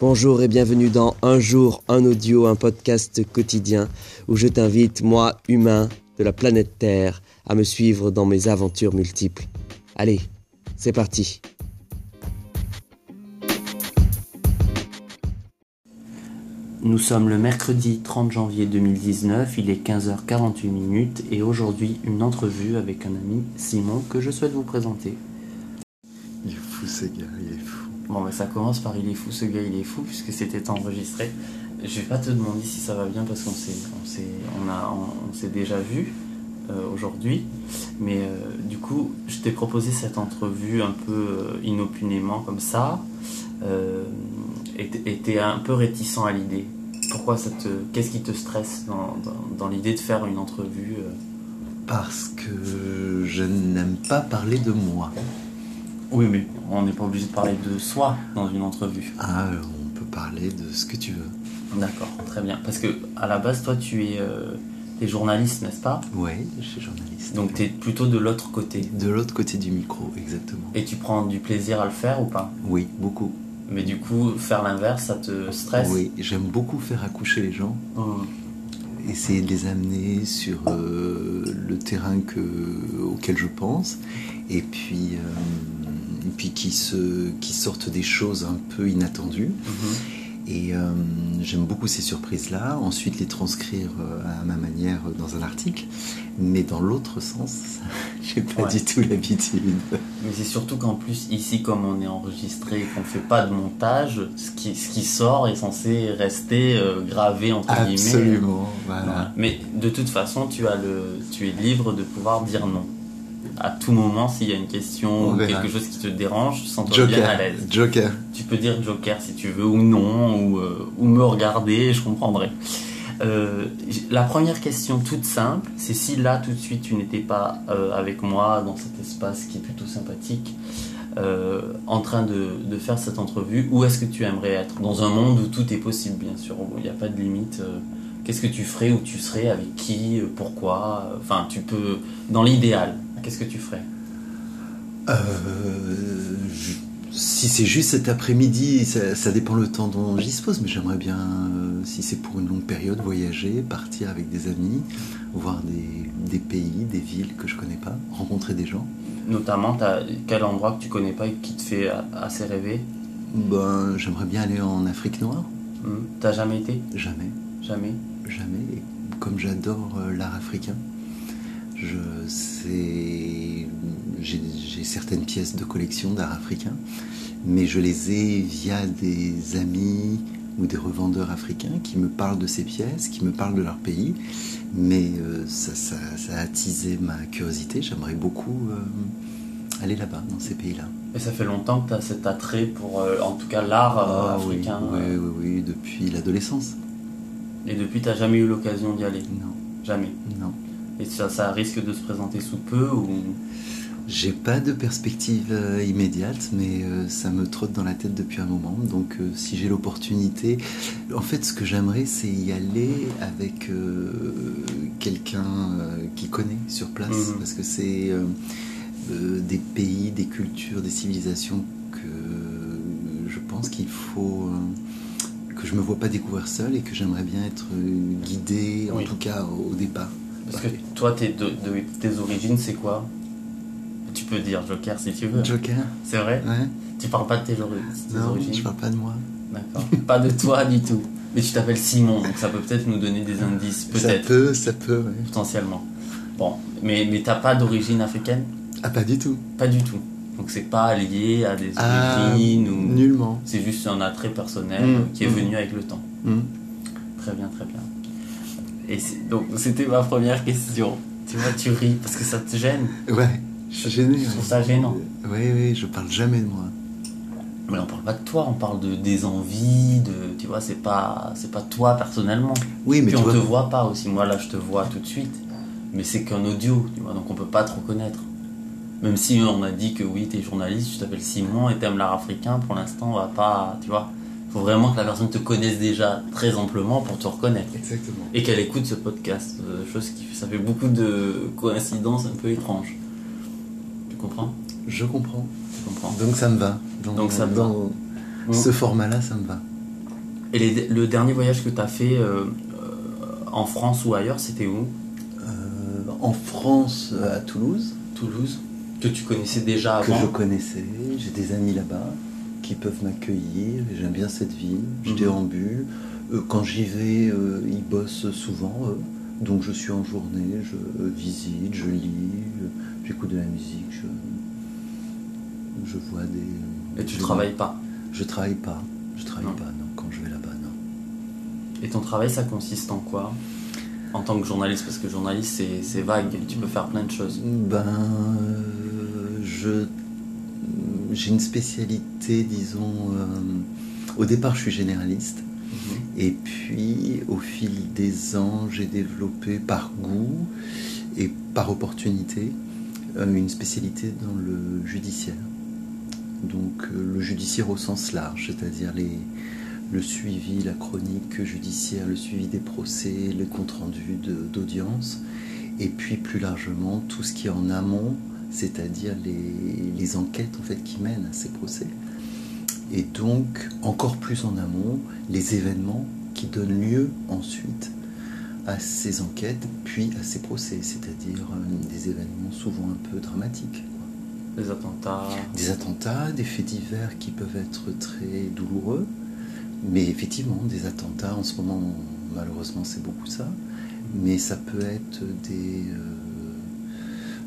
Bonjour et bienvenue dans Un jour, un audio, un podcast quotidien où je t'invite, moi, humain de la planète Terre, à me suivre dans mes aventures multiples. Allez, c'est parti. Nous sommes le mercredi 30 janvier 2019, il est 15h48 minutes et aujourd'hui une entrevue avec un ami, Simon, que je souhaite vous présenter. Il est fou ce gars, il est fou. Bon, bah, ça commence par il est fou, ce gars il est fou, puisque c'était enregistré. Je vais pas te demander si ça va bien parce qu'on s'est, on on on, déjà vu euh, aujourd'hui, mais euh, du coup, je t'ai proposé cette entrevue un peu euh, inopinément comme ça, et t'es un peu réticent à l'idée. Pourquoi ça te, qu'est-ce qui te stresse dans, dans l'idée de faire une entrevue Parce que je n'aime pas parler de moi. Oui, mais on n'est pas obligé de parler de soi dans une entrevue. Ah, on peut parler de ce que tu veux. D'accord, très bien. Parce que à la base, toi, tu es, euh, journaliste, n'est-ce pas? Oui, je suis journaliste. Donc, tu es plutôt de l'autre côté. De l'autre côté du micro, exactement. Et tu prends du plaisir à le faire ou pas? Oui, beaucoup. Mais du coup, faire l'inverse, ça te stresse? Oui, j'aime beaucoup faire accoucher les gens. Hum. Essayer de les amener sur euh, le terrain que, auquel je pense. Et puis. Euh, puis qui, se, qui sortent des choses un peu inattendues. Mhm. Et euh, j'aime beaucoup ces surprises-là. Ensuite, les transcrire euh, à ma manière dans un article. Mais dans l'autre sens, j'ai pas du tout l'habitude. Mais c'est surtout qu'en plus, ici, comme on est enregistré et qu'on fait pas de montage, ce qui, ce qui sort est censé rester euh, gravé entre guillemets. Absolument, voilà. Mais de toute façon, tu, as le, tu es libre de pouvoir dire non à tout moment s'il y a une question ou quelque chose qui te dérange, sens-toi bien à l'aise. Joker. Tu peux dire Joker si tu veux ou non, ou, euh, ou me regarder, je comprendrai. Euh, la première question toute simple, c'est si là tout de suite tu n'étais pas euh, avec moi dans cet espace qui est plutôt sympathique, en train de, de, faire cette entrevue, où est-ce que tu aimerais être? Dans un monde où tout est possible, bien sûr, où il n'y a pas de limite. Qu'est-ce que tu ferais, où tu serais, avec qui, pourquoi? Enfin, tu peux, dans l'idéal, qu'est-ce que tu ferais euh, Si c'est juste cet après-midi, ça, dépend le temps dont j'y dispose, mais j'aimerais bien, euh, si c'est pour une longue période, voyager, partir avec des amis, voir des, pays, des villes que je connais pas, rencontrer des gens. Notamment, as quel endroit que tu connais pas et qui te fait assez rêver ben, J'aimerais bien aller en Afrique noire. Hum. T'as jamais été Jamais. Jamais Jamais. comme j'adore euh, l'art africain, j'ai certaines pièces de collection d'art africain, mais je les ai via des amis ou des revendeurs africains qui me parlent de ces pièces, qui me parlent de leur pays. Mais euh, ça, a attisé ma curiosité. J'aimerais beaucoup euh, aller là-bas, dans ces pays-là. Et ça fait longtemps que tu as cet attrait pour, euh, en tout cas, l'art ah africain oui, oui, oui, depuis l'adolescence. Et depuis, tu n'as jamais eu l'occasion d'y aller? Non. Jamais? Non. Et ça, ça risque de se présenter sous peu ou... J'ai pas de perspective euh, immédiate, mais euh, ça me trotte dans la tête depuis un moment. Donc, euh, si j'ai l'opportunité, en fait, ce que j'aimerais, c'est y aller avec quelqu'un qui connaît sur place, mhm. parce que c'est des pays, des cultures, des civilisations que je pense qu'il faut que je me vois pas découvrir seul et que j'aimerais bien être guidé, en tout cas au départ. Parce que toi, tes, de, tes origines, c'est quoi? Tu peux dire Joker si tu veux. Joker C'est vrai? Ouais. Tu parles pas de tes, tes non, origines? je parle pas de moi. D'accord. pas de toi du tout. Mais tu t'appelles Simon, donc ça peut peut-être nous donner des indices. Peut-être. Ça peut, ça peut, Potentiellement. Bon, mais, mais t'as pas d'origine africaine? Ah, pas du tout. Pas du tout. Donc c'est pas lié à des ah, origines ou. Nullement. C'est juste un attrait personnel mmh, qui est mmh. venu avec le temps. Mmh. Très bien, très bien. Et donc, c'était ma première question. Tu vois, tu ris parce que ça te gêne. Ouais, je suis gêné. Je trouve ça gênant. Oui, oui, je parle jamais de moi. Mais on parle pas de toi, on parle de des envies, de tu vois, c'est pas c'est pas toi personnellement. Oui, mais Puis on te voit pas aussi. Moi là, je te vois tout de suite, mais c'est qu'un audio, tu vois, donc on peut pas te reconnaître. Même si on a dit que oui, tu es journaliste, tu t'appelles Simon et t'aimes l'art africain, pour l'instant, on va pas, tu vois. Faut vraiment que la personne te connaisse déjà très amplement pour te reconnaître. Exactement. Et qu'elle écoute ce podcast. Euh, chose qui ça fait beaucoup de coïncidences un peu étranges. Tu comprends? Je comprends. Tu comprends? Donc ça me va. Donc ça dans ce format-là, ça me va. Et les- le dernier voyage que tu as fait euh, en France ou ailleurs, c'était où? Euh, en France, à Toulouse, Toulouse Que tu connaissais déjà que avant je connaissais. J'ai des amis là-bas qui peuvent m'accueillir. J'aime bien cette ville. Je Mhm. déambule. Euh, quand j'y vais, euh, ils bossent souvent. eux. Donc je suis en journée, je euh, visite, je lis, euh, j'écoute de la musique, je, je vois des. Et tu travailles pas. Je travaille pas. Je travaille Non. pas, non. Quand je vais là-bas, non. Et ton travail, ça consiste en quoi? En tant que journaliste, parce que journaliste, c'est- vague, tu peux faire plein de choses. Ben, euh, je j'ai une spécialité, disons. euh, au départ, je suis généraliste. Mhm. Et puis, au fil des ans, j'ai développé par goût et par opportunité euh, une spécialité dans le judiciaire. Donc, euh, le judiciaire au sens large, c'est-à-dire les, le suivi, la chronique judiciaire, le suivi des procès, le compte-rendu de- d'audience, et puis plus largement tout ce qui est en amont, c'est-à-dire les, les enquêtes en fait qui mènent à ces procès. Et donc, encore plus en amont, les événements qui donnent lieu ensuite à ces enquêtes, puis à ces procès, c'est-à-dire euh, des événements souvent un peu dramatiques. quoi. Les attentats. Des attentats, des faits divers qui peuvent être très douloureux, mais effectivement, des attentats, en ce moment, malheureusement, c'est beaucoup ça, mais ça peut être des... euh,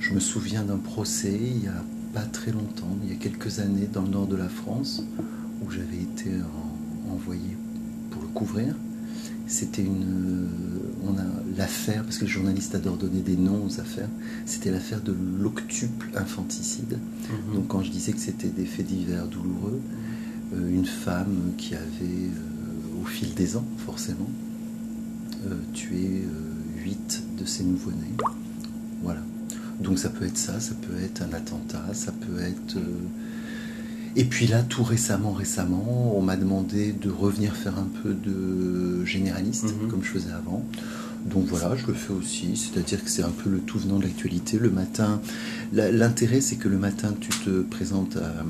je me souviens d'un procès il y a pas très longtemps, il y a quelques années, dans le nord de la France, où j'avais été en- envoyé pour le couvrir. C'était une, euh, on a l'affaire, parce que les journalistes adorent donner des noms aux affaires. C'était l'affaire de l'octuple infanticide. Mhm. Donc quand je disais que c'était des faits divers douloureux, euh, une femme qui avait, euh, au fil des ans, forcément, euh, tué huit de ses nouveau-nés. Voilà. Donc ça peut être ça, ça peut être un attentat, ça peut être... euh, Et puis là, tout récemment, récemment, on m'a demandé de revenir faire un peu de généraliste, Mhm. comme je faisais avant. Donc voilà, je le fais aussi, c'est-à-dire que c'est un peu le tout venant de l'actualité. Le matin, l'intérêt c'est que le matin tu te présentes à,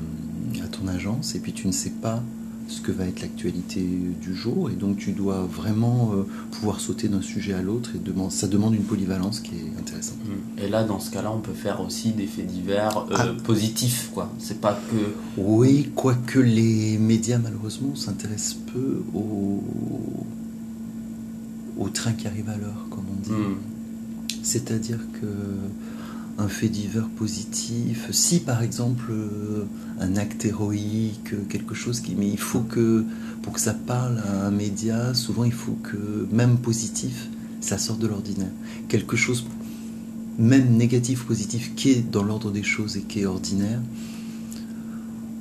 à ton agence et puis tu ne sais pas ce que va être l'actualité du jour et donc tu dois vraiment euh, pouvoir sauter d'un sujet à l'autre et demande- ça demande une polyvalence qui est intéressante. Et là, dans ce cas-là, on peut faire aussi des faits divers euh, Ah. positifs, quoi. C'est pas que. Oui, quoique les médias malheureusement s'intéressent peu au, au train qui arrive à l'heure, comme on dit. Mhm. C'est-à-dire que un fait divers positif, si par exemple euh, un acte héroïque, quelque chose qui, mais il faut que pour que ça parle à un média, souvent il faut que même positif, ça sorte de l'ordinaire. Quelque chose même négatif, positif, qui est dans l'ordre des choses et qui est ordinaire,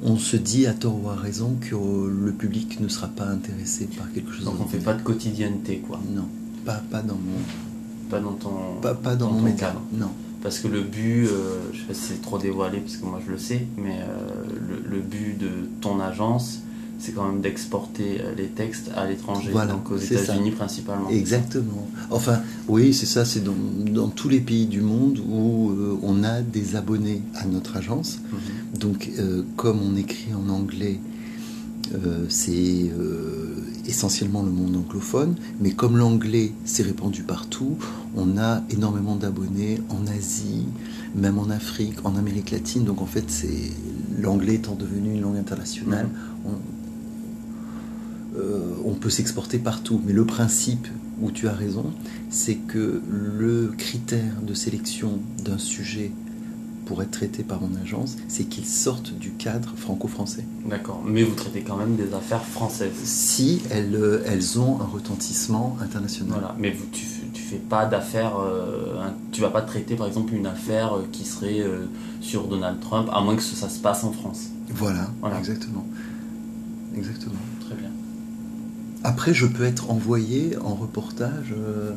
on se dit à tort ou à raison que euh, le public ne sera pas intéressé par quelque chose. Donc on fait d'ordinaire. pas de quotidienneté, quoi. Non, pas, pas dans mon, Pas dans ton. pas, pas dans Dans mon ton média. cadre. Non. Parce que le but, euh, je sais pas si c'est trop dévoilé, parce que moi je le sais, mais euh, le, le but de ton agence, c'est quand même d'exporter euh, les textes à l'étranger, Voilà, donc aux. États-Unis principalement. Exactement. Enfin, oui, c'est ça, c'est dans, dans tous les pays du monde où euh, on a des abonnés à notre agence. Mhm. Donc, comme on écrit en anglais, c'est essentiellement le monde anglophone, mais comme l'anglais s'est répandu partout, on a énormément d'abonnés en Asie, même en Afrique, en Amérique latine. Donc, en fait, c'est l'anglais étant devenu une langue internationale, on, euh, on peut s'exporter partout. Mais le principe, où tu as raison, c'est que le critère de sélection d'un sujet pour être traité par mon agence, c'est qu'il sorte du cadre franco-français. D'accord, mais vous traitez quand même des affaires françaises. Si elles, euh, elles ont un retentissement international. Voilà, mais vous, tu, tu fais pas d'affaires, euh, tu vas pas traiter par exemple une affaire euh, qui serait euh, sur Donald Trump, à moins que ça se passe en France. Voilà, Voilà. exactement. Exactement. Très bien. Après, je peux être envoyé en reportage euh,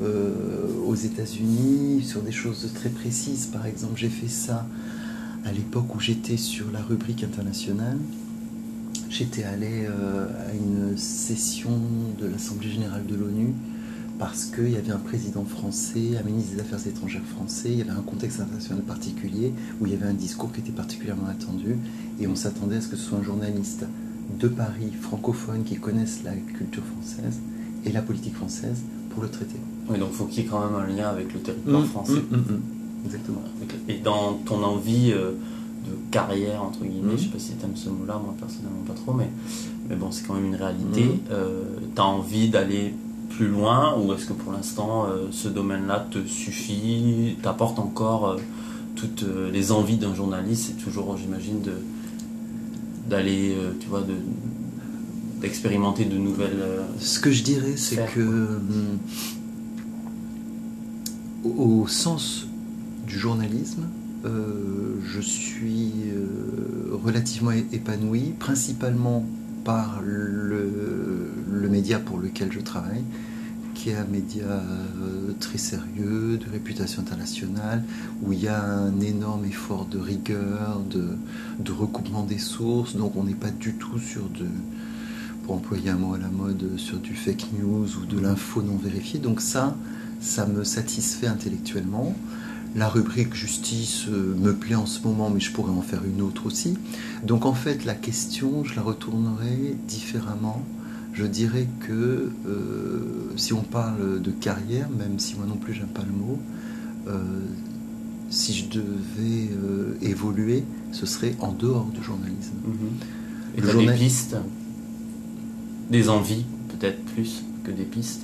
aux États-Unis sur des choses très précises. Par exemple, j'ai fait ça à l'époque où j'étais sur la rubrique internationale. J'étais allé euh, à une session de l'Assemblée générale de l'ONU parce qu'il y avait un président français, un ministre des Affaires étrangères français, il y avait un contexte international particulier où il y avait un discours qui était particulièrement attendu et on s'attendait à ce que ce soit un journaliste de Paris francophones qui connaissent la culture française et la politique française pour le traiter. Oui, donc faut qu'il y ait quand même un lien avec le territoire Mm, français. mm, mm, mm. Exactement. Et dans ton envie euh, de carrière, entre guillemets, je sais pas si tu aimes ce mot-là, moi personnellement pas trop, mais, mais bon, c'est quand même une réalité. Mhm. tu as envie d'aller plus loin ou est-ce que pour l'instant euh, ce domaine-là te suffit, t'apporte encore euh, toutes euh, les envies d'un journaliste? C'est toujours, j'imagine, de d'aller, euh, tu vois, de d'expérimenter de nouvelles. euh, Ce que je dirais, c'est que au, au sens du journalisme, euh, je suis euh, relativement épanoui, principalement par le, le média pour lequel je travaille, qui est un média euh, très sérieux, de réputation internationale, où il y a un énorme effort de rigueur, de, de recoupement des sources, donc on n'est pas du tout sur de, pour employer un mot à la mode, sur du fake news ou de l'info non vérifiée. Donc ça, ça me satisfait intellectuellement. La rubrique justice euh, me plaît en ce moment, mais je pourrais en faire une autre aussi. Donc en fait, la question, je la retournerai différemment. Je dirais que euh, si on parle de carrière, même si moi non plus j'aime pas le mot, euh, si je devais euh, évoluer, ce serait en dehors du journalisme. Et Le t'as journal- des pistes, des envies peut-être plus que des pistes?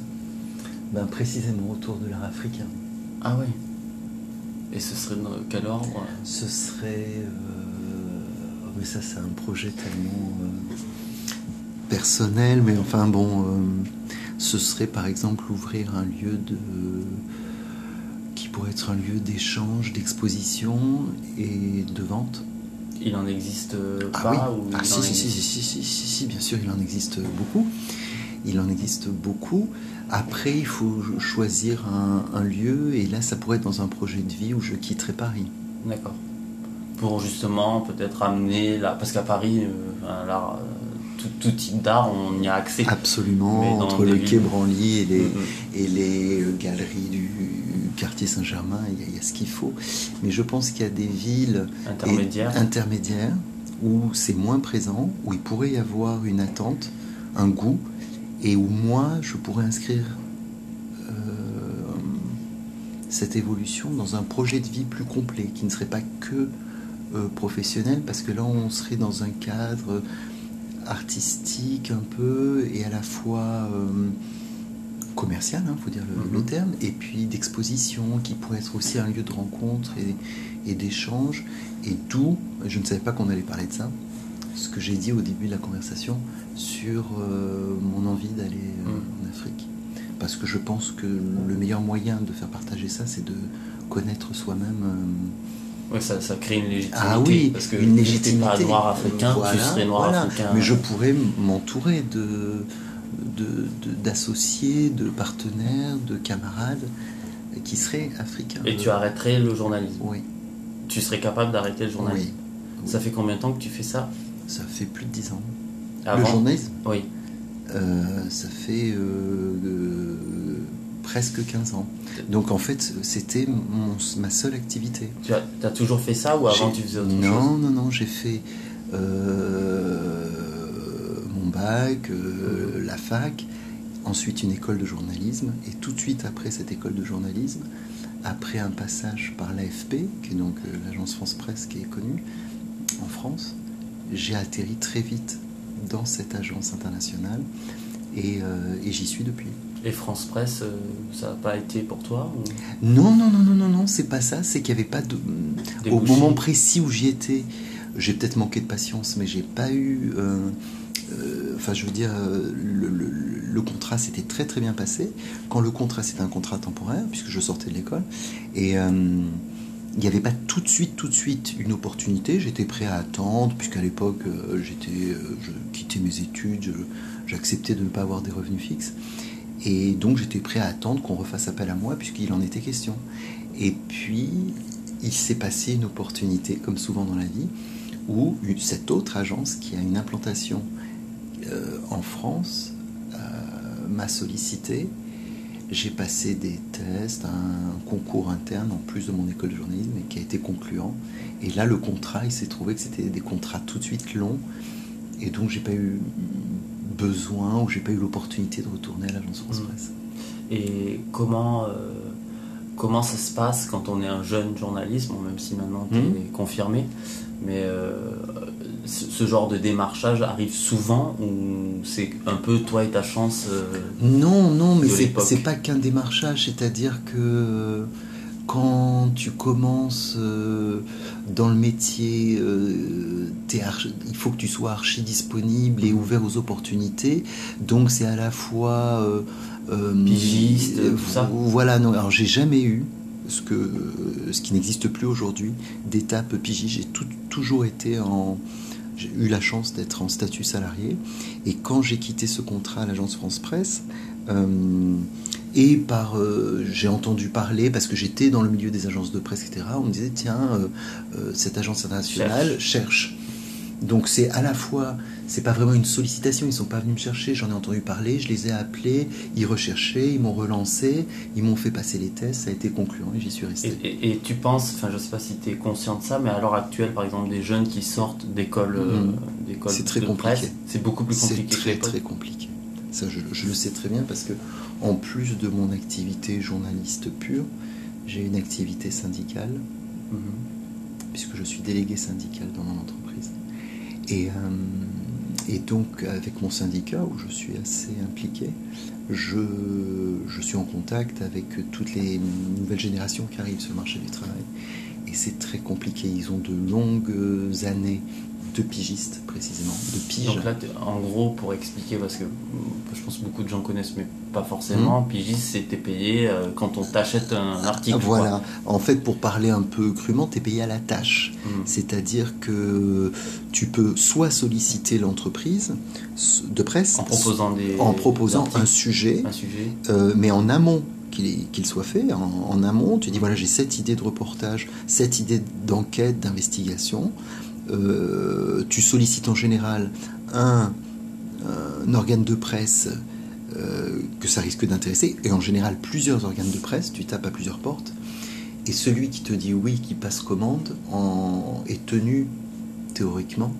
Ben, précisément autour de l'art africain. Ah ouais. Et ce serait dans quel ordre? Ce serait. euh, oh, mais ça, c'est un projet tellement euh, personnel, mais enfin bon. euh, ce serait par exemple ouvrir un lieu de. qui pourrait être un lieu d'échange, d'exposition et de vente. Il en existe Ah pas oui, ou ah, en si, si, si, existe- si, si, si, si, bien sûr, il en existe beaucoup. Il en existe beaucoup. Après, il faut choisir un, un lieu, et là, ça pourrait être dans un projet de vie où je quitterai Paris. D'accord. Pour justement peut-être amener là, parce qu'à Paris, euh, euh, tout, tout type d'art, on y a accès. Absolument, entre le quai Branly et les, Mhm. et les euh, galeries du quartier Saint-Germain, il y a- il y, a ce qu'il faut. Mais je pense qu'il y a des villes et- Intermédiaire. intermédiaires où c'est moins présent, où il pourrait y avoir une attente, un goût, et où moi, je pourrais inscrire euh, cette évolution dans un projet de vie plus complet, qui ne serait pas que euh, professionnel, parce que là, on serait dans un cadre artistique un peu, et à la fois euh, commercial, il faut dire le, Mhm. le terme, et puis d'exposition, qui pourrait être aussi un lieu de rencontre et, et d'échange, et d'où, je ne savais pas qu'on allait parler de ça, ce que j'ai dit au début de la conversation sur euh, mon envie d'aller euh, Mhm. en Afrique. Parce que je pense que le meilleur moyen de faire partager ça, c'est de connaître soi-même. euh, Ouais, ça, ça crée une légitimité. ah oui, parce que une légitimité. pas noir africain, Voilà, tu serais noir voilà. africain. Mais je pourrais m'entourer de de- de- d'associés, de, partenaires, de camarades qui seraient africains. Et tu arrêterais le journalisme. Oui, Tu serais capable d'arrêter le journalisme. oui. Ça fait combien de temps que tu fais ça? Ça fait plus de 10 ans. Le Avant journalisme, Oui. euh, ça fait euh, presque 15 ans. Donc en fait, c'était ma seule activité. Tu as, toujours fait ça ou avant tu faisais autre non, chose? Non, non, j'ai fait euh, mon bac, euh, la fac, ensuite une école de journalisme, et tout de suite après cette école de journalisme, après un passage par l'AFP, qui est donc l'agence France Presse qui est connue en France, j'ai atterri très vite dans cette agence internationale, et, euh, et j'y suis depuis. Et France Presse, euh, ça n'a pas été pour toi ou- Non, non, non, non, non, non, c'est pas ça, c'est qu'il n'y avait pas de... Des Au moment précis où j'y étais, j'ai peut-être manqué de patience, mais j'ai pas eu. euh, euh, Enfin, je veux dire, le, le- le contrat s'était très très bien passé. Quand le contrat c'était un contrat temporaire, puisque je sortais de l'école, et euh, il n'y avait pas tout de suite, tout de suite une opportunité. J'étais prêt à attendre, puisqu'à l'époque, euh, j'étais, euh, je quittais mes études, j'acceptais de ne pas avoir des revenus fixes. Et donc j'étais prêt à attendre qu'on refasse appel à moi, puisqu'il en était question. Et puis, il s'est passé une opportunité, comme souvent dans la vie, où cette autre agence qui a une implantation euh, en France m'a sollicité. J'ai passé des tests, un concours interne en plus de mon école de journalisme et qui a été concluant. Et là, le contrat, il s'est trouvé que c'était des contrats tout de suite longs et donc j'ai pas eu besoin ou j'ai pas eu l'opportunité de retourner à l'agence France Mm. Presse. Et comment, euh, comment ça se passe quand on est un jeune journaliste, bon, même si maintenant tu es Mhm. confirmé, mais euh, ce, genre de démarchage arrive souvent ou c'est un peu toi et ta chance euh, Non, non, mais c'est pas qu'un démarchage, c'est-à-dire que quand tu commences euh, dans le métier, euh, il faut que tu sois archi disponible et ouvert aux opportunités. Donc c'est à la fois euh, euh, Pigiste, euh, tout ça? Voilà, non. Alors j'ai jamais eu ce que ce qui n'existe plus aujourd'hui d'étape pigiste. J'ai toujours été en j'ai eu la chance d'être en statut salarié. Et quand j'ai quitté ce contrat à l'agence France Presse euh, et par euh, j'ai entendu parler parce que j'étais dans le milieu des agences de presse etc on me disait tiens euh, cette agence internationale cherche, donc c'est à la fois c'est pas vraiment une sollicitation ils sont pas venus me chercher j'en ai entendu parler je les ai appelés ils recherchaient ils m'ont relancé ils m'ont fait passer les tests ça a été concluant et j'y suis resté et- et tu penses, enfin je sais pas si tu es conscient de ça, mais à l'heure actuelle par exemple des jeunes qui sortent d'école Mhm. d'école C'est très de compliqué. c'est beaucoup plus C'est compliqué que très très compliqué. Ça, je, je le sais très bien parce que, en plus de mon activité journaliste pure, j'ai une activité syndicale Mhm. puisque je suis délégué syndical dans mon entreprise. Et, euh, et donc, avec mon syndicat, où je suis assez impliqué, je, je suis en contact avec toutes les nouvelles générations qui arrivent sur le marché du travail. Et c'est très compliqué. Ils ont de longues années de pigistes, précisément, de pige. Donc là, t'es- en gros, pour expliquer, parce que je pense que beaucoup de gens connaissent, mais pas forcément, pigiste, c'était payé euh, quand on t'achète un article. Ah, voilà. En fait, pour parler un peu crûment, tu es payé à la tâche. quoi. Mm. C'est-à-dire que tu peux soit solliciter l'entreprise de presse En proposant des. en proposant des articles, un sujet, un sujet. euh, mais en amont qu'il qu'il soit fait. En, en amont, tu dis voilà, j'ai cette idée de reportage, cette idée d'enquête, d'investigation. Euh, tu sollicites en général un, un organe de presse euh, que ça risque d'intéresser, et en général plusieurs organes de presse, tu tapes à plusieurs portes, et celui qui te dit oui, qui passe commande, en, est tenu, théoriquement,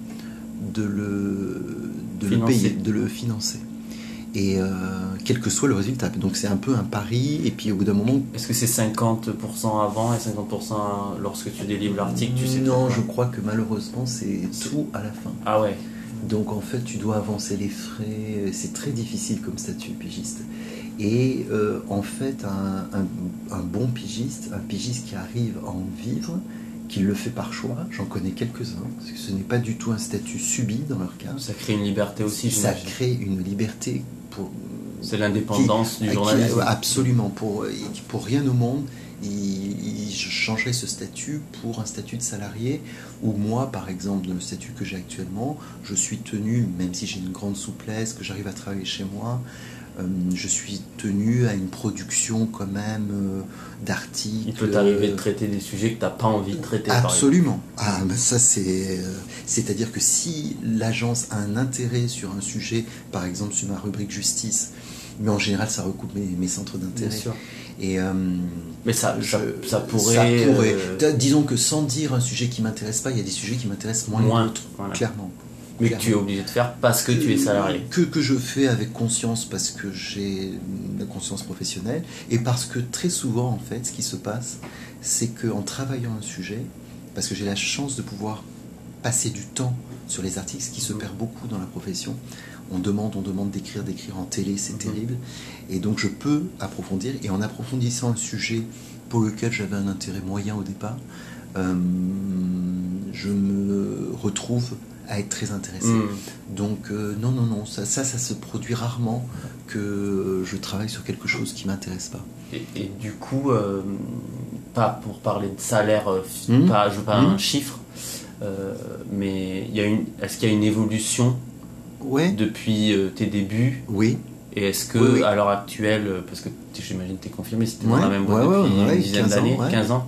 de le, de le Financer. payer, de le financer. Et euh, quel que soit le résultat. Donc c'est un peu un pari, et puis au bout d'un moment, Est-ce que c'est 50% avant et 50% lorsque tu délivres l'article tu sais non, je crois que malheureusement c'est tout à la fin. Ah ouais. Donc en fait, tu dois avancer les frais. C'est très difficile comme statut pigiste. Et euh, en fait, un, un- un bon pigiste, un pigiste qui arrive à en vivre, qui le fait par choix, j'en connais quelques-uns, parce que ce n'est pas du tout un statut subi dans leur cas. Ça crée une liberté aussi, Ça crée une liberté pour. C'est l'indépendance du qui- journalisme. absolument. Pour, pour rien au monde, il, il changerait ce statut pour un statut de salarié, où moi, par exemple, dans le statut que j'ai actuellement, je suis tenu, même si j'ai une grande souplesse, que j'arrive à travailler chez moi, euh, je suis tenu à une production quand même euh, d'articles. Il peut t'arriver de traiter des sujets que tu n'as pas envie de traiter. par. Absolument. Ah, ben ça c'est, euh, c'est-à-dire que si l'agence a un intérêt sur un sujet, par exemple sur ma rubrique justice, mais en général ça recoupe mes, mes centres d'intérêt. Et euh, Mais ça, ça, pourrait. ça pourrait. euh, Disons que sans dire un sujet qui m'intéresse pas, il y a des sujets qui m'intéressent moins, Moins, que d'autres, voilà. clairement. Mais que tu es obligé de faire parce que tu es salarié. Que, que je fais avec conscience parce que j'ai la conscience professionnelle et parce que très souvent, en fait, ce qui se passe, c'est qu'en travaillant un sujet, parce que j'ai la chance de pouvoir passer du temps sur les articles, ce qui se Mhm. perd beaucoup dans la profession. On demande, on demande d'écrire, d'écrire en télé, c'est Mhm. terrible. Et donc je peux approfondir, et en approfondissant un sujet pour lequel j'avais un intérêt moyen au départ, euh, je me retrouve à être très intéressé. Hmm. Donc euh, non, non, non, ça, ça, ça se produit rarement que je travaille sur quelque chose qui m'intéresse pas. Et, et du coup, euh, pas pour parler de salaire, Mhm. pas, je veux pas un chiffre, euh, mais il y a une, est-ce qu'il y a une évolution Ouais, depuis tes débuts oui, Et est-ce que, Oui, oui. à l'heure actuelle, parce que j'imagine que tu es confirmé, c'était dans Ouais, la même boîte ouais, depuis une dizaine 15 ans, d'années, ouais. 15 ans,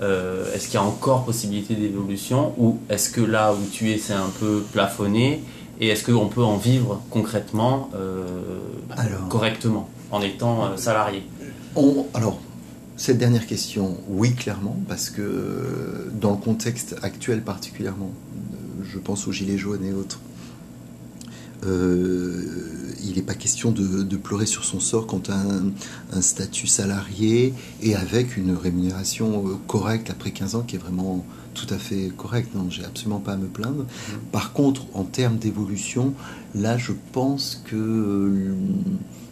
euh, est-ce qu'il y a encore possibilité d'évolution Ou est-ce que là où tu es, c'est un peu plafonné Et est-ce qu'on peut en vivre concrètement, euh, Alors. correctement, en étant euh, salarié? On, alors, cette dernière question, oui, clairement, parce que dans le contexte actuel particulièrement, je pense aux Gilets jaunes et autres, il n'est pas question de, pleurer sur son sort quand un, un statut salarié et avec une rémunération correcte après 15 ans qui est vraiment tout à fait correcte. Non, j'ai absolument pas à me plaindre. Mmh. Par contre, en termes d'évolution, là, je pense que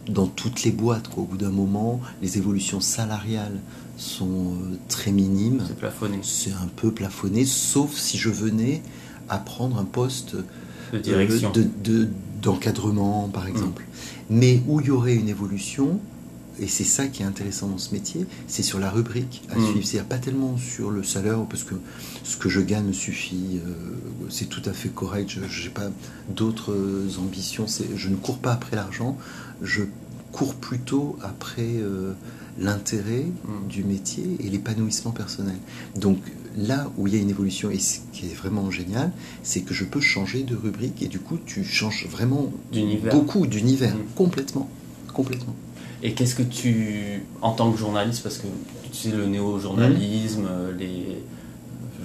dans toutes les boîtes, au bout d'un moment, les évolutions salariales sont très minimes. C'est plafonné. C'est un peu plafonné, sauf si je venais à prendre un poste de direction, d'encadrement, par exemple. Mais où il y aurait une évolution, et c'est ça qui est intéressant dans ce métier, c'est sur la rubrique à suivre. C'est-à-dire pas tellement sur le salaire, parce que ce que je gagne me suffit, c'est tout à fait correct. Je n'ai pas d'autres ambitions. Je ne cours pas après l'argent. Je cours plutôt après l'intérêt du métier et l'épanouissement personnel. Donc là où il y a une évolution, et ce qui est vraiment génial, c'est que je peux changer de rubrique et du coup tu changes vraiment beaucoup d'univers, mm. complètement, complètement. Et qu'est-ce que tu, en tant que journaliste, parce que tu sais le néo-journalisme, mm. les,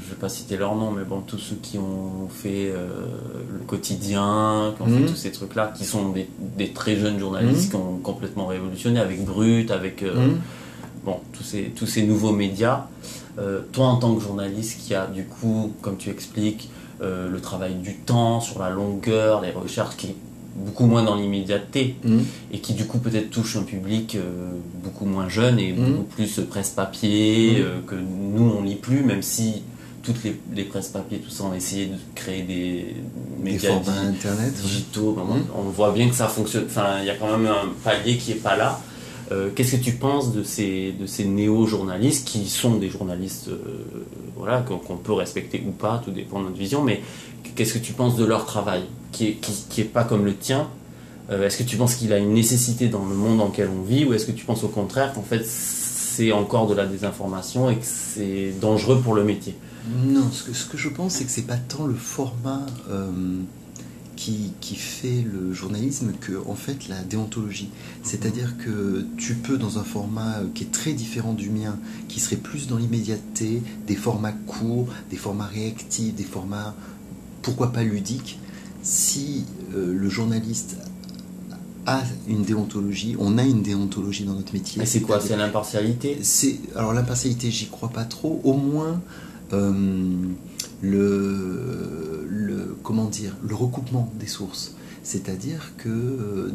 je vais pas citer leur nom, mais bon, tous ceux qui ont fait euh, le quotidien, qui ont fait mm. tous ces trucs-là, qui sont des, très jeunes journalistes qui ont complètement révolutionné avec Brut, avec euh, bon, tous, ces, tous ces nouveaux médias. Euh, toi, en tant que journaliste qui a du coup, comme tu expliques, euh, le travail du temps, sur la longueur, les recherches qui est beaucoup moins dans l'immédiateté mm. et qui du coup peut-être touche un public euh, beaucoup moins jeune et mm. beaucoup plus presse-papier mm. que nous on lit plus, même si toutes les, les presse-papier, tout ça, on a essayé de créer des médias internet, digitaux. On voit bien que ça fonctionne. Enfin, il y a quand même un palier qui est pas là. Euh, qu'est-ce que tu penses de ces, de ces néo-journalistes qui sont des journalistes euh, voilà, qu'on peut respecter ou pas, tout dépend de notre vision, mais qu'est-ce que tu penses de leur travail qui n'est qui, est pas comme le tien euh, Est-ce que tu penses qu'il a une nécessité dans le monde dans lequel on vit ou est-ce que tu penses au contraire qu'en fait c'est encore de la désinformation et que c'est dangereux pour le métier? Non, ce que, ce que je pense c'est que c'est pas tant le format qui, fait le journalisme que en fait la déontologie. C'est-à-dire que tu peux dans un format euh, qui est très différent du mien, qui serait plus dans l'immédiateté, des formats courts, des formats réactifs, des formats pourquoi pas ludiques, si euh, le journaliste a une déontologie, on a une déontologie dans notre métier. c'est quoi C'est l'impartialité? C'est alors l'impartialité, j'y crois pas trop. Au moins le, le, comment dire, le recoupement des sources. C'est-à-dire que euh,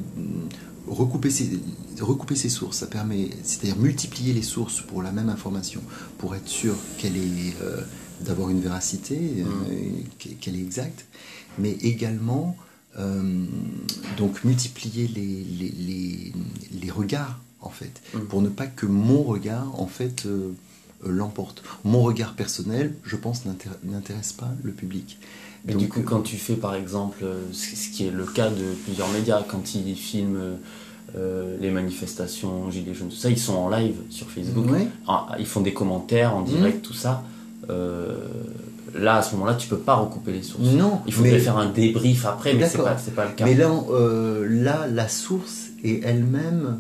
recouper, ces, recouper ces sources, ça permet, c'est-à-dire multiplier les sources pour la même information, pour être sûr qu'elle est, euh, d'avoir une véracité, mmh. qu'elle est exacte, mais également donc multiplier les, les, les, regards en fait, mmh. pour ne pas que mon regard en fait euh, l'emporte. Mon regard personnel, je pense, n'intéresse pas le public. Mais du coup, quand tu fais par exemple, euh, ce qui est le cas de plusieurs médias, quand ils filment euh, les manifestations Gilets jaunes, tout ça, ils sont en live sur Facebook. Ah, ils font des commentaires en direct, mmh. tout ça. là, à ce moment-là, tu peux pas recouper les sources. Non. Il faudrait faire un débrief après, mais c'est pas, pas le cas. Mais là, là la source est elle-même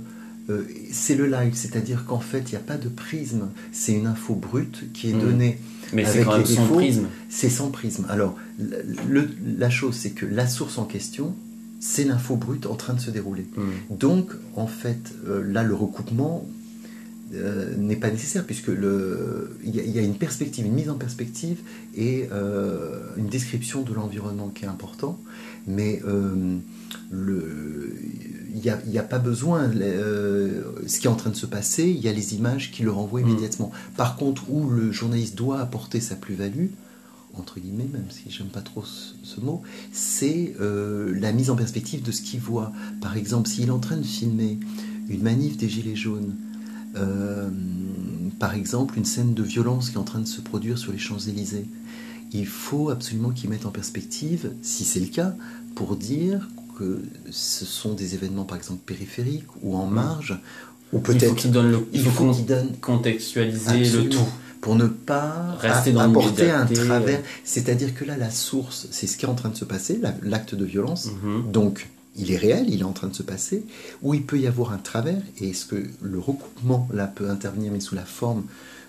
euh, c'est le live, c'est-à-dire qu'en fait, il n'y a pas de prisme, c'est une info brute qui est mmh. donnée. Mais c'est quand même sans prisme. C'est sans prisme. Alors, la chose, c'est que la source en question, c'est l'info brute en train de se dérouler. Mmh. Donc, en fait, euh, là, le recoupement euh, n'est pas nécessaire, puisque il y, y, a une perspective, une mise en perspective et une description de l'environnement qui est important. Mais le il n'y a, pas besoin. Euh, ce qui est en train de se passer, il y a les images qui le renvoient mm. immédiatement. Par contre, où le journaliste doit apporter sa plus-value, entre guillemets, même si j'aime pas trop ce, mot, c'est euh, la mise en perspective de ce qu'il voit. Par exemple, s'il est en train de filmer une manif des Gilets jaunes, euh, par exemple, une scène de violence qui est en train de se produire sur les Champs-Élysées, il faut absolument qu'il mette en perspective, si c'est le cas, pour dire que ce sont des événements par exemple périphériques ou en marge, ou peut-être il faut qu'il donne, il faut, donne contextualiser le tout pour ne pas Rester dans apporter un travers. C'est-à-dire que là, la source, c'est ce qui est en train de se passer, l'acte de violence. Mm-hmm. Donc, il est réel, il est en train de se passer, où il peut y avoir un travers, et est-ce que le recoupement là peut intervenir, mais sous la forme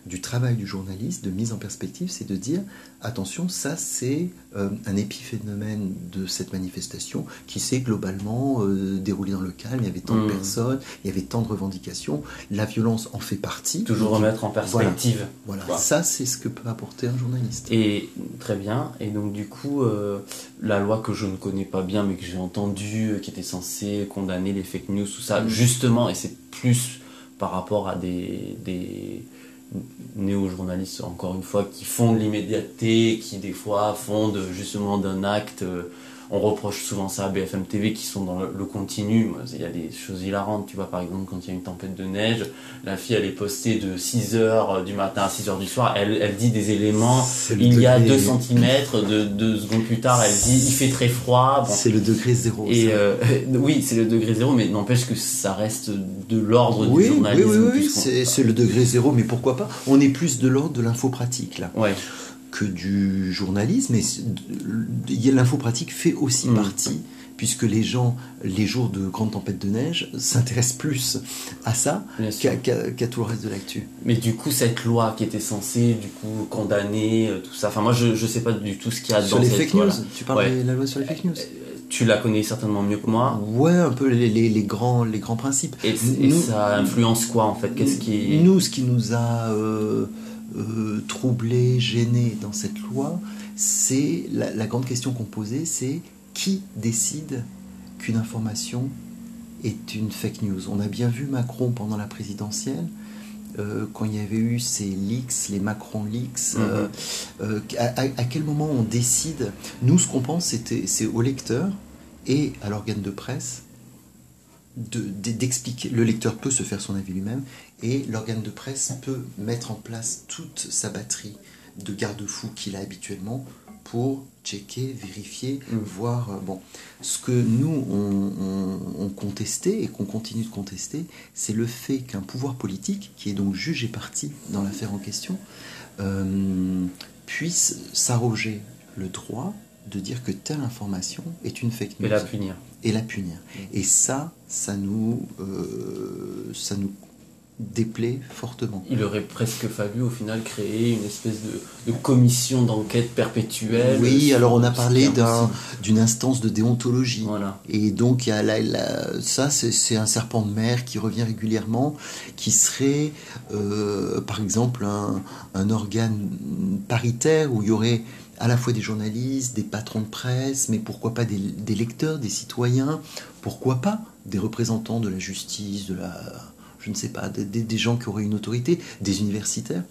du travail du journaliste, de mise en perspective, c'est de dire attention, ça c'est euh, un épiphénomène de cette manifestation qui s'est globalement euh, déroulé dans le calme. Il y avait tant de Mm. personnes, il y avait tant de revendications. La violence en fait partie. Toujours remettre en perspective. Voilà, Voilà. ça c'est ce que peut apporter un journaliste. Et très bien. Et donc du coup, euh, la loi que je ne connais pas bien, mais que j'ai entendue, euh, qui était censée condamner les fake news, tout ça, Mm. justement, et c'est plus par rapport à des, des néo-journalistes, encore une fois, qui font de l'immédiateté, qui des fois font justement d'un acte. Euh, on reproche souvent ça à BFM TV qui sont dans le, le continu. Il y a des choses hilarantes, tu vois, par exemple, quand il y a une tempête de neige, la fille elle est postée de 6h du matin à 6h du soir, elle, elle dit des éléments il y a degré- 2 cm, de, deux secondes plus tard, elle dit il fait très froid. Bon. C'est le degré zéro. Et euh, oui, c'est le degré zéro, mais n'empêche que ça reste de l'ordre oui, du oui, journalisme. oui, oui, c'est c'est le degré zéro, mais pourquoi pas? On est plus de l'ordre de l'info pratique là. Ouais, que du journalisme. Et l'infopratique fait aussi Mm. partie, puisque les gens, les jours de grande tempête de neige, s'intéressent plus à ça qu'à tout le reste de l'actu. Mais du coup, cette loi qui était censée du coup condamner euh, tout ça, enfin moi je, je sais pas du tout ce qu'il y a Sur dans les cette fake news, tu parles Ouais. de la loi sur les fake news Tu la connais certainement mieux que moi. Ouais, un peu les, les- les grands, les grands principes. Et, et Nous- ça influence quoi en fait? Qu'est-ce qui Nous, ce qui nous a euh, euh, troublés, gênés dans cette loi, c'est la, la grande question qu'on posait, c'est qui décide qu'une information est une fake news On a bien vu Macron pendant la présidentielle. euh, quand il y avait eu ces leaks, les Macron leaks, Mhm. euh, à, à- à quel moment on décide Nous, ce qu'on pense, c'est au lecteur et à l'organe de presse de- de- d'expliquer. Le lecteur peut se faire son avis lui-même et l'organe de presse peut mettre en place toute sa batterie de garde-fous qu'il a habituellement pour checker, vérifier, Mm. voir. euh, bon, ce que nous on, on- on contestait et qu'on continue de contester, c'est le fait qu'un pouvoir politique, qui est donc juge et parti dans l'affaire en question, euh, puisse s'arroger le droit de dire que telle information est une fake news Et la punir. et la punir. Et ça, ça nous, euh, ça nous déplaît fortement. Il aurait presque fallu au final créer une espèce de, de commission d'enquête perpétuelle. Oui, alors on a parlé d'une instance de déontologie. Voilà. Et donc, il y a ça, c'est c'est un serpent de mer qui revient régulièrement, qui serait, euh, par exemple, un, un organe paritaire où il y aurait à la fois des journalistes, des patrons de presse, mais pourquoi pas des, des lecteurs, des citoyens, pourquoi pas des représentants de la justice, de la, je ne sais pas, des, gens qui auraient une autorité, des universitaires,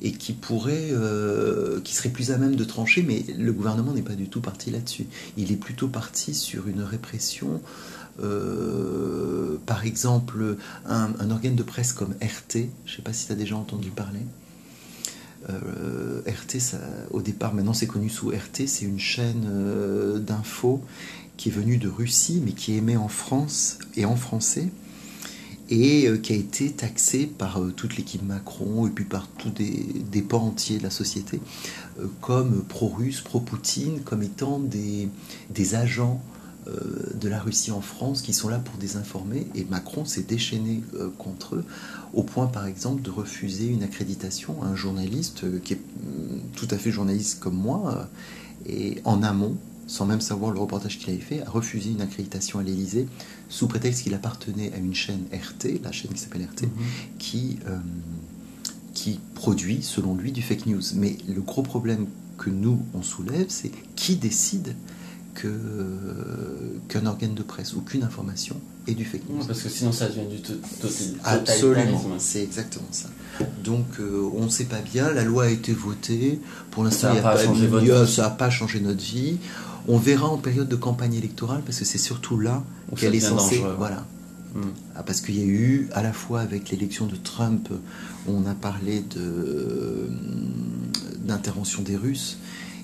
et qui pourraient, euh, qui seraient plus à même de trancher, mais le gouvernement n'est pas du tout parti là-dessus. Il est plutôt parti sur une répression. euh, par exemple, un, organe de presse comme RT, je ne sais pas si tu as déjà entendu parler. Euh, RT, au départ, maintenant c'est connu sous RT, c'est une chaîne euh, d'infos qui est venue de Russie, mais qui émet en France et en français, et euh, qui a été taxée par euh, toute l'équipe Macron et puis par tous des, pans entiers de la société, euh, comme pro-russe, pro-Poutine, comme étant des, agents de la Russie en France qui sont là pour désinformer, et Macron s'est déchaîné contre eux, au point par exemple de refuser une accréditation à un journaliste qui est mm, tout à fait journaliste comme moi, et en amont, sans même savoir le reportage qu'il avait fait, a refusé une accréditation à l'Élysée sous prétexte qu'il appartenait à une chaîne RT, la chaîne qui s'appelle RT, Mhm. qui, euh, qui produit, selon lui, du fake news. Mais le gros problème que nous, on soulève, c'est qui décide que, qu'un organe de presse ou qu'une information est du fake news? Parce que sinon ça devient du to- to- Absolument, totalitarisme. c'est exactement ça. Donc euh, on ne sait pas bien, la loi a été votée, pour l'instant Ça a il y a pas n'a pas changé notre vie. On verra en période de campagne électorale parce que c'est surtout là qu'elle est censée. dangereux. Voilà. Mm. Ah, Parce qu'il y a eu, à la fois avec l'élection de Trump, on a parlé de, d'intervention des Russes,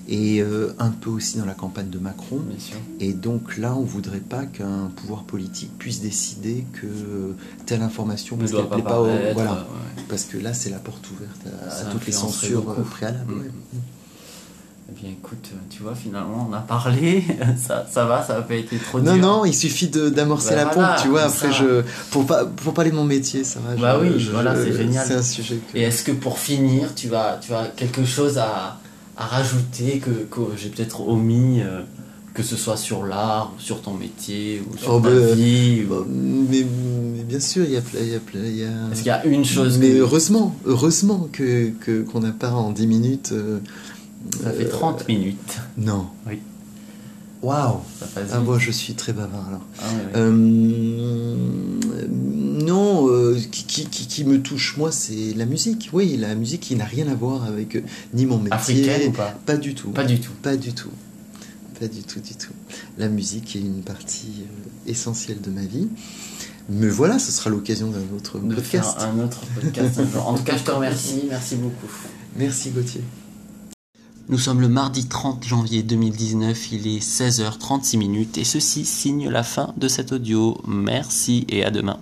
et euh, un peu aussi dans la campagne de Macron. Et donc là, on ne voudrait pas qu'un pouvoir politique puisse décider que telle information, Ne parce qu'elle pas plaît pas au- Voilà. ouais. Parce que là, c'est la porte ouverte à, toutes les censures beaucoup. préalables. Mm. ouais. Eh bien, écoute, tu vois, finalement, on a parlé, ça, ça va, ça n'a pas été trop dur. Non, non, il suffit d'amorcer Bah la voilà, pompe, tu vois. Après, ça. je, pour, pas, pour parler de mon métier, ça va. Bah je- oui, je- voilà, c'est génial. C'est un sujet que. Et est-ce que pour finir, tu as, tu as quelque chose à, à rajouter que, que j'ai peut-être omis, euh, que ce soit sur l'art, sur ton métier, ou sur Oh, ta bah, vie ou- mais, mais bien sûr, il y a, il y a, il y a- qu'il y a une chose Mais que heureusement, heureusement que qu'on n'a pas en 10 minutes. euh, ça fait euh, 30 minutes Non. Oui. Waouh. Ah bon, je suis très bavard alors. Ah. Euh, non, euh, qui, qui, qui, qui me touche moi, c'est la musique. Oui, la musique qui n'a rien à voir avec euh, ni mon métier. Africaine ou pas? Pas du tout. Pas du tout. Pas du tout. Pas du tout, du tout. La musique est une partie essentielle de ma vie. Mais voilà, ce sera l'occasion d'un autre De podcast. faire un autre podcast un. En tout cas, je te remercie. Merci beaucoup. Merci Gauthier. Nous sommes le mardi 30 janvier 2019, il est 16h36 minutes et ceci signe la fin de cet audio. Merci et à demain.